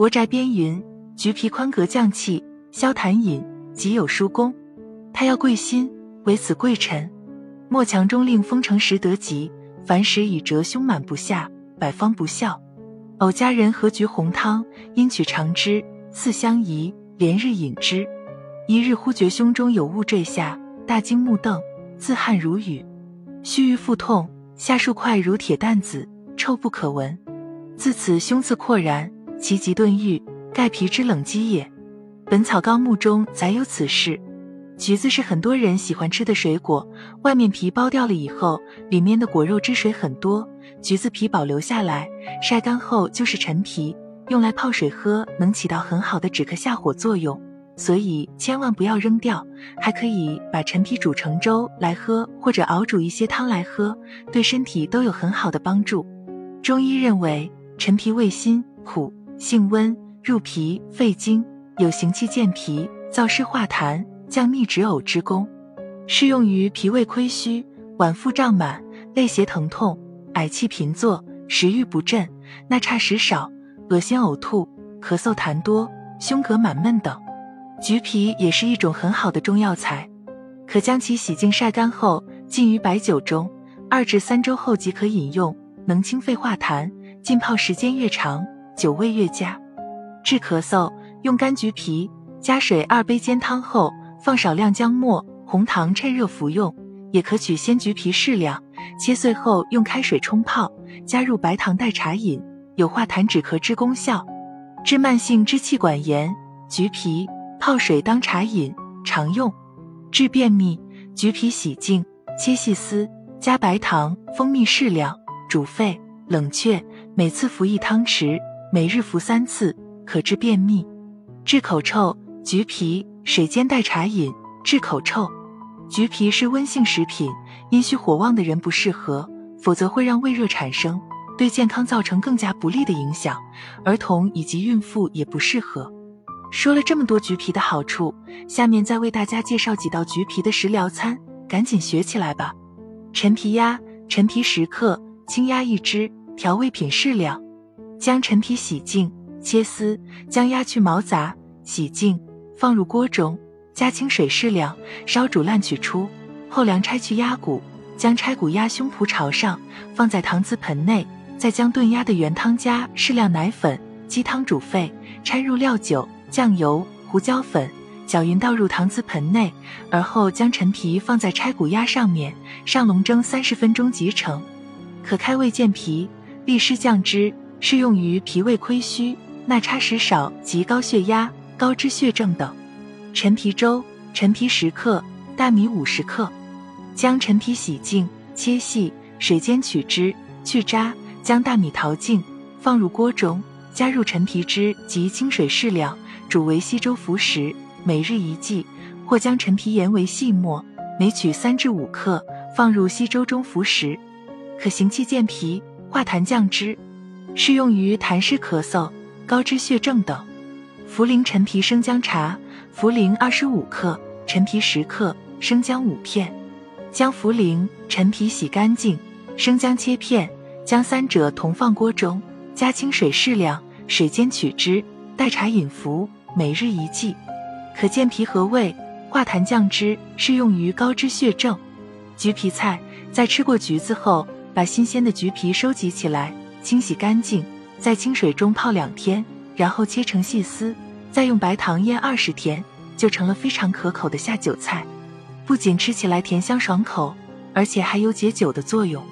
国宅边云：橘皮宽格降气，消痰饮，即有疏功。他要贵心，为此贵臣。莫强中令封城时得疾，凡时以折胸满不下，百方不效。偶家人喝橘红汤，因取长枝，赐相宜，连日饮之。一日忽觉胸中有物坠下，大惊目瞪，自汗如雨，须臾腹痛，下数块如铁蛋子，臭不可闻。自此胸次阔然，其疾顿愈，盖皮之冷积也。《本草纲目》中载有此事。橘子是很多人喜欢吃的水果，外面皮剥掉了以后，里面的果肉汁水很多，橘子皮保留下来，晒干后就是陈皮，用来泡水喝，能起到很好的止咳下火作用，所以千万不要扔掉，还可以把陈皮煮成粥来喝，或者熬煮一些汤来喝，对身体都有很好的帮助。中医认为，陈皮味辛苦，性温，入脾肺经，有行气健脾、燥湿化痰。降逆止呕之功，适用于脾胃亏虚、脘腹胀满、肋胁疼痛、嗳气频作、食欲不振、纳差食少、恶心呕吐、咳嗽痰多、胸膈满闷等。橘皮也是一种很好的中药材，可将其洗净晒干后浸于白酒中，二至三周后即可饮用，能清肺化痰。浸泡时间越长，酒味越佳。治咳嗽，用干橘皮加水二杯煎汤后。放少量姜末、红糖，趁热服用。也可取鲜橘皮适量，切碎后用开水冲泡，加入白糖代茶饮，有化痰止咳之功效。治慢性支气管炎，橘皮泡水当茶饮，常用。治便秘，橘皮洗净，切细丝，加白糖、蜂蜜适量，煮沸冷却，每次服一汤匙，每日服三次，可治便秘。治口臭，橘皮。水煎代茶饮治口臭，橘皮是温性食品，阴虚火旺的人不适合，否则会让胃热产生，对健康造成更加不利的影响。儿童以及孕妇也不适合。说了这么多橘皮的好处，下面再为大家介绍几道橘皮的食疗餐，赶紧学起来吧。陈皮鸭，陈皮十克，青鸭一只，调味品适量。将陈皮洗净切丝，将鸭去毛杂，洗净。放入锅中，加清水适量，烧煮烂取出。后凉拆去鸭骨，将拆骨鸭胸脯朝上，放在搪瓷盆内，再将炖鸭的原汤加适量奶粉、鸡汤煮沸，掺入料酒、酱油、胡椒粉，搅匀倒入搪瓷盆内。而后将陈皮放在拆骨鸭上面，上笼蒸三十分钟即成。可开胃健脾、利湿降脂，适用于脾胃亏虚、纳差食少及高血压。高脂血症等，陈皮粥：陈皮十克，大米五十克。将陈皮洗净切细，水煎取汁去渣，将大米淘净，放入锅中，加入陈皮汁及清水适量，煮为稀粥服食，每日一剂。或将陈皮研为细末，每取三至五克，放入稀粥中服食，可行气健脾、化痰降脂，适用于痰湿咳嗽、高脂血症等。茯苓陈皮生姜茶：茯苓二十五克，陈皮十克，生姜五片。将茯苓、陈皮洗干净，生姜切片，将三者同放锅中，加清水适量，水煎取汁，代茶饮服，每日一剂，可健脾和胃、化痰降脂，适用于高脂血症。橘皮菜：在吃过橘子后，把新鲜的橘皮收集起来，清洗干净，在清水中泡两天。然后切成细丝，再用白糖腌二十天，就成了非常可口的下酒菜。不仅吃起来甜香爽口，而且还有解酒的作用。